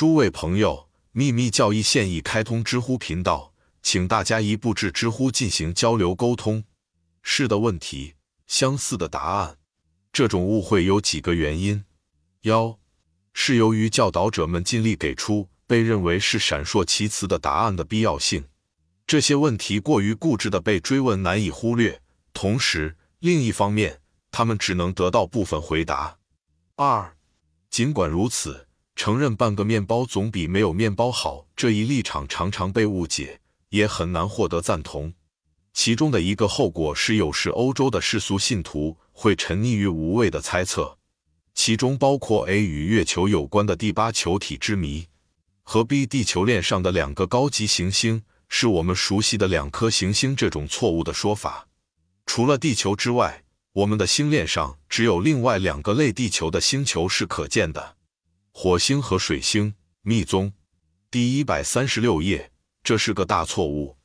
诸位朋友，秘密教义现已开通知乎频道，请大家一步至知乎进行交流沟通。是的问题，相似的答案。这种误会有几个原因：幺是由于教导者们尽力给出被认为是闪烁其词的答案的必要性，这些问题过于固执的被追问难以忽略；同时，另一方面，他们只能得到部分回答。二，尽管如此，承认半个面包总比没有面包好这一立场常常被误解，也很难获得赞同。其中的一个后果是，有时欧洲的世俗信徒会沉溺于无谓的猜测，其中包括 A 与月球有关的第八球体之谜，和 B 地球链上的两个高级行星是我们熟悉的两颗行星这种错误的说法。除了地球之外，我们的星链上只有另外两个类地球的星球是可见的：火星和水星。密宗第一百三十六页，这是个大错误。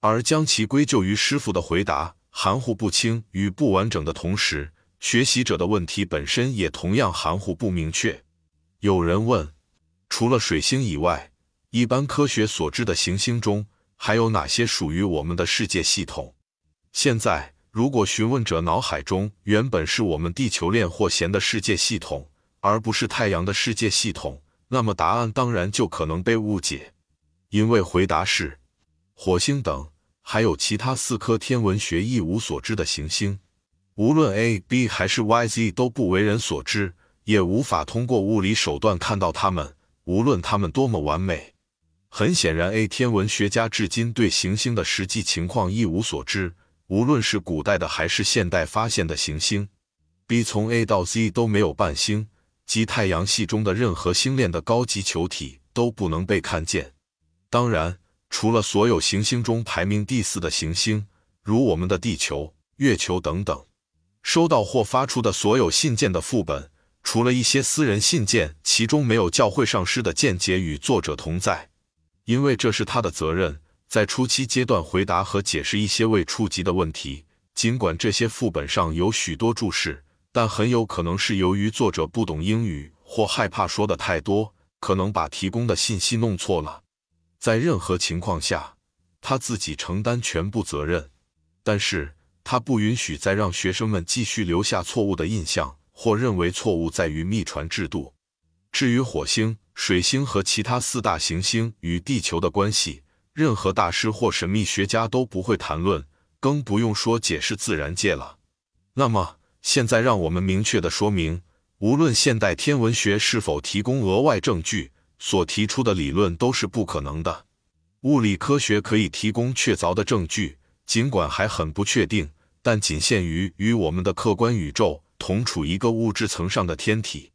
而将其归咎于师傅的回答含糊不清与不完整的同时，学习者的问题本身也同样含糊不明确。有人问：除了水星以外，一般科学所知的行星中还有哪些属于我们的世界系统？现在，如果询问者脑海中原本是我们地球链或弦的世界系统，而不是太阳的世界系统，那么答案当然就可能被误解，因为回答是。火星等，还有其他四颗天文学一无所知的行星，无论 A、B 还是 Y、Z 都不为人所知，也无法通过物理手段看到它们，无论它们多么完美。很显然，A 天文学家至今对行星的实际情况一无所知，无论是古代的还是现代发现的行星。B 从 A 到 Z 都没有伴星，即太阳系中的任何星链的高级球体都不能被看见。当然。除了所有行星中排名第四的行星，如我们的地球、月球等等，收到或发出的所有信件的副本，除了一些私人信件，其中没有教会上师的见解与作者同在，因为这是他的责任，在初期阶段回答和解释一些未触及的问题。尽管这些副本上有许多注释，但很有可能是由于作者不懂英语或害怕说的太多，可能把提供的信息弄错了。在任何情况下，他自己承担全部责任，但是他不允许再让学生们继续留下错误的印象，或认为错误在于秘传制度。至于火星、水星和其他四大行星与地球的关系，任何大师或神秘学家都不会谈论，更不用说解释自然界了。那么，现在让我们明确的说明，无论现代天文学是否提供额外证据。所提出的理论都是不可能的。物理科学可以提供确凿的证据，尽管还很不确定，但仅限于与我们的客观宇宙同处一个物质层上的天体。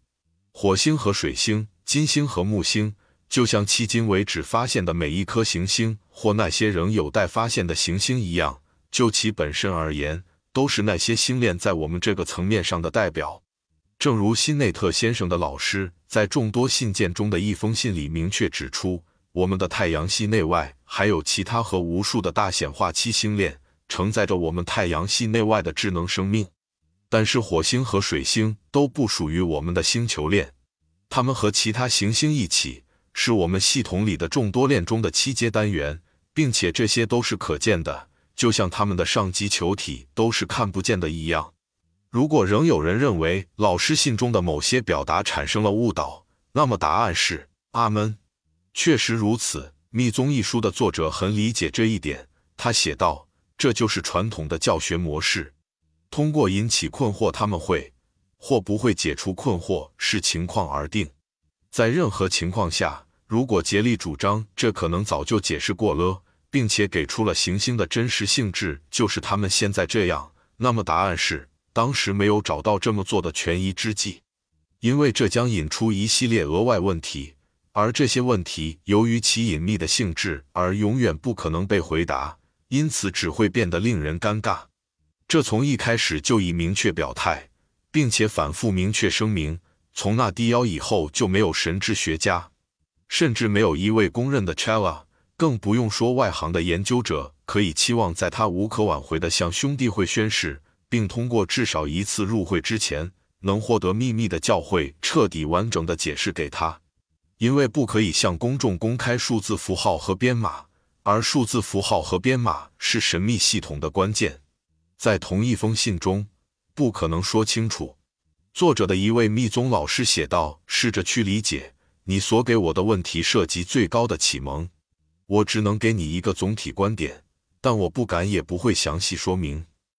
火星和水星、金星和木星，就像迄今为止发现的每一颗行星或那些仍有待发现的行星一样，就其本身而言，都是那些星链在我们这个层面上的代表。正如辛内特先生的老师在众多信件中的一封信里明确指出，我们的太阳系内外还有其他和无数的大显化期星链，承载着我们太阳系内外的智能生命。但是火星和水星都不属于我们的星球链，它们和其他行星一起是我们系统里的众多链中的七阶单元，并且这些都是可见的，就像他们的上级球体都是看不见的一样。如果仍有人认为老师信中的某些表达产生了误导，那么答案是阿门。确实如此，《密宗》一书的作者很理解这一点。他写道：“这就是传统的教学模式，通过引起困惑，他们会或不会解除困惑，视情况而定。在任何情况下，如果竭力主张这可能早就解释过了，并且给出了行星的真实性质就是他们现在这样，那么答案是。”当时没有找到这么做的权宜之计，因为这将引出一系列额外问题，而这些问题由于其隐秘的性质而永远不可能被回答，因此只会变得令人尴尬。这从一开始就已明确表态，并且反复明确声明：从那低腰以后就没有神智学家，甚至没有一位公认的 Chela，更不用说外行的研究者可以期望在他无可挽回的向兄弟会宣誓。并通过至少一次入会之前，能获得秘密的教会彻底完整的解释给他，因为不可以向公众公开数字符号和编码，而数字符号和编码是神秘系统的关键。在同一封信中，不可能说清楚。作者的一位密宗老师写道：“试着去理解你所给我的问题涉及最高的启蒙。我只能给你一个总体观点，但我不敢也不会详细说明。”